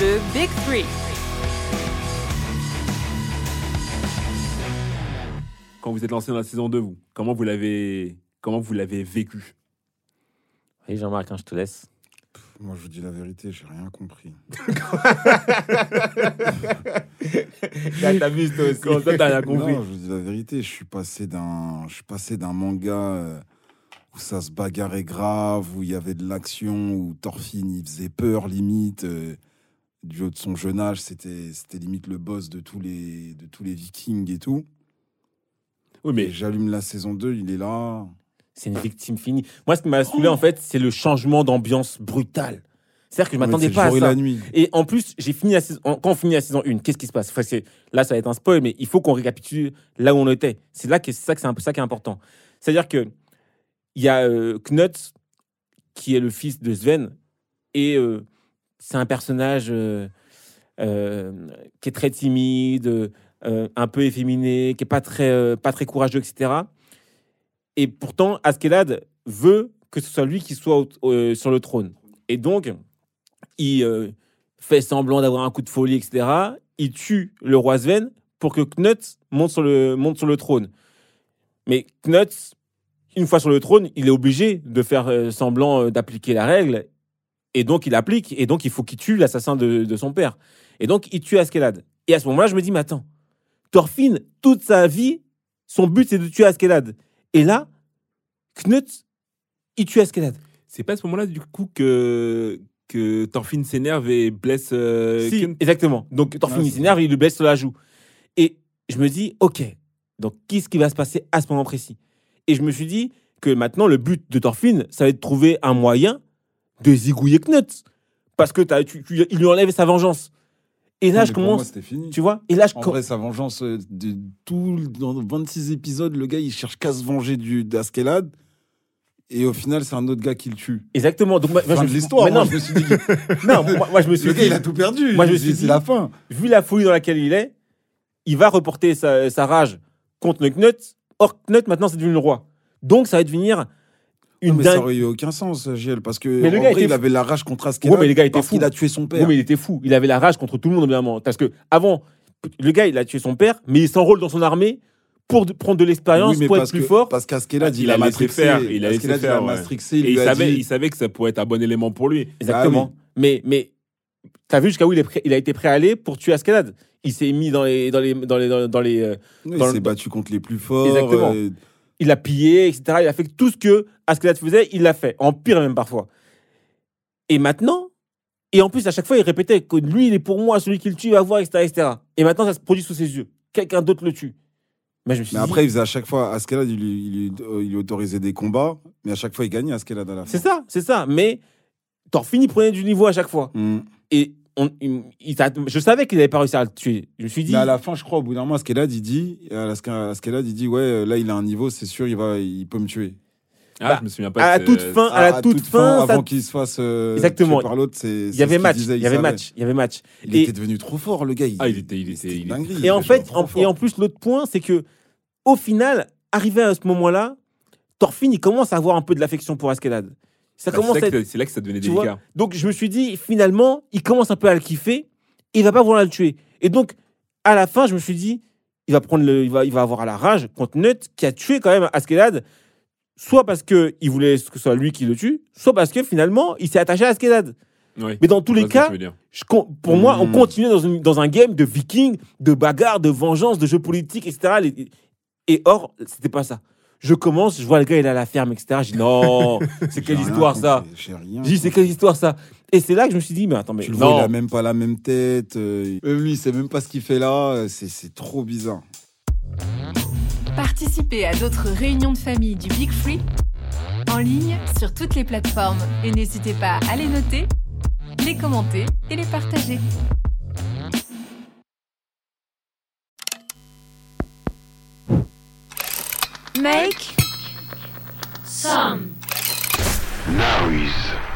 Le Big Three. Quand vous êtes lancé dans la saison 2, vous, comment vous l'avez comment vous l'avez vécu? Oui, Jean-Marc, hein, je te laisse. Moi, je vous dis la vérité, j'ai rien compris. T'amuses toi aussi. T'as rien compris? Non, je vous dis la vérité, je suis passé d'un, je suis passé d'un manga euh, où ça se bagarrait grave, où il y avait de l'action, où Thorfinn il faisait peur limite. Du haut de son jeune âge, c'était, limite le boss de tous les, de tous les Vikings et tout. Oui, Mais j'allume la saison 2, il est là. C'est une victime finie. Moi, ce qui m'a saoulé, en fait, c'est le changement d'ambiance brutal. C'est-à-dire que je m'attendais pas à le jour et ça. la nuit. Et en plus, j'ai fini la saison. Quand on finit la saison 1, qu'est-ce qui se passe? Enfin, Là, ça va être un spoil, mais il faut qu'on récapitule là où on était. C'est là que c'est ça que c'est un peu ça qui est important. C'est-à-dire que il y a euh, Knut qui est le fils de Sven et euh, c'est un personnage euh, euh, qui est très timide, euh, un peu efféminé, qui est pas très pas très courageux, etc. Et pourtant, Askelad veut que ce soit lui qui soit sur le trône. Et donc, il fait semblant d'avoir un coup de folie, etc. Il tue le roi Sven pour que Knut monte sur le, monte sur le trône. Mais Knut, une fois sur le trône, il est obligé de faire semblant d'appliquer la règle. Et donc, il applique. Et donc, il faut qu'il tue l'assassin de, de son père. Et donc, il tue Askelad. Et à ce moment-là, je me dis, mais attends, Thorfinn, toute sa vie, son but, c'est de tuer Askelad. Et là, Knut, il tue Askelad. c'est pas à ce moment-là du coup que que Thorfinn s'énerve et blesse euh, Si, exactement. Donc Thorfinn Ah, c'est s'énerve, il lui blesse sur la joue. Et je me dis, ok, donc qu'est-ce qui va se passer à ce moment précis? Et je me suis dit que maintenant le but de Thorfinn, ça va être de trouver un moyen de zigouiller Knut. Parce que tu- tu- il lui enlève sa vengeance. Et là, Non, je moi, commence, c'était fini. tu vois, et là, je En vrai, sa vengeance, euh, de tout, dans 26 épisodes, le gars, il cherche qu'à se venger du d'Askelad. Et au final, c'est un autre gars qui le tue. exactement. Donc, moi, moi, Fin je de l'histoire. Moi, non, je me suis dit, non, moi, moi, je me suis le gars, dit, il a tout perdu. Moi, je me C'est- suis dit- C'est la fin. vu la folie dans laquelle il est, il va reporter sa, sa rage contre le Knut. Or, Knut, maintenant, c'est devenu le roi. Donc, ça va devenir une Non, mais ça aurait eu aucun sens, Giel, parce que Mais le gars vrai, était il avait la rage contre Askelad Ouais, mais le gars était parce fou. qu'il a tué son père. Oui, mais il était fou. Il avait la rage contre tout le monde, évidemment. Parce que avant, le gars, il a tué son père, mais il s'enrôle dans son armée pour de- prendre de l'expérience, Oui, pour être plus que- fort. Parce qu'Askelad, Il il, a matrixé. faire, il a laissé faire, il a ouais. matrixé, il et il savait dit- il savait que ça pourrait être un bon élément pour lui. Exactement. Mais, mais t'as vu jusqu'à où il, est prêt- il a été prêt à aller pour tuer Askelad Il s'est mis dans les, dans les, dans les, dans les, dans les, euh, Oui, dans il s'est battu contre les plus forts. Exactement. euh, il a pillé, etc. Il a fait tout ce que Askelad faisait, il l'a fait. En pire même parfois. Et maintenant, et en plus à chaque fois il répétait que lui il est pour moi, celui qui le tue il va voir, etc., etc. Et maintenant ça se produit sous ses yeux. Quelqu'un d'autre le tue. Mais je me suis Mais dit, après, il faisait à chaque fois, Askelad, il il, euh, il autorisait des combats, mais à chaque fois, il gagnait Askelad à la fin. c'est ça, c'est ça. Mais Thorfinn il prenait du niveau à chaque fois. Mm. Et on, il- il t'a- je savais qu'il n'avait pas réussi à le tuer. Je me suis dit, Mais à la fin, je crois, au bout d'un moment, Askelad, il dit, à Aske- Askelad, il dit, ouais, euh, là, il a un niveau, c'est sûr, il, va, il peut me tuer. Ah, Bah, je me souviens pas. à la toute fin, à la toute fin, avant qu'il se fasse euh, Exactement. par l'autre, c'est. il y avait match, il y avait match, il y avait match. Il Et- était devenu trop fort, le gars. Ah, il était, il était, il était- dinguerie. Et en fait, était en- et en plus, l'autre point, c'est que au final, arrivé à ce moment-là, Thorfinn, il commence à avoir un peu de l'affection pour Askelad. Ça Bah, commence c'est là que- c'est là que ça devenait tu vois, délicat. Donc je me suis dit, finalement, il commence un peu à le kiffer, et il va pas vouloir le tuer. Et donc, à la fin, je me suis dit, il va prendre le, il va, il va avoir la rage contre Nut, qui a tué quand même Askelad, soit parce que il voulait que ce soit lui qui le tue, soit parce que finalement, il s'est attaché à Askelad. Oui. Mais dans tous les cas, je pour moi, on Mm. continue dans, une- dans un game de vikings, de bagarres, de vengeance, de jeux politiques, etc. Et or, c'était pas ça. Je commence, je vois le gars, il est à la ferme, etc. Je dis non, c'est quelle histoire ça. Je dis c'est quelle histoire ça Et c'est là que je me suis dit, mais attends, mais Tu le vois, il a même pas la même tête. euh, Même lui, il sait même pas ce qu'il fait là. euh, C'est c'est trop bizarre. Participez à d'autres réunions de famille du Big Free en ligne sur toutes les plateformes et n'hésitez pas à les noter, les commenter et les partager. make some noise.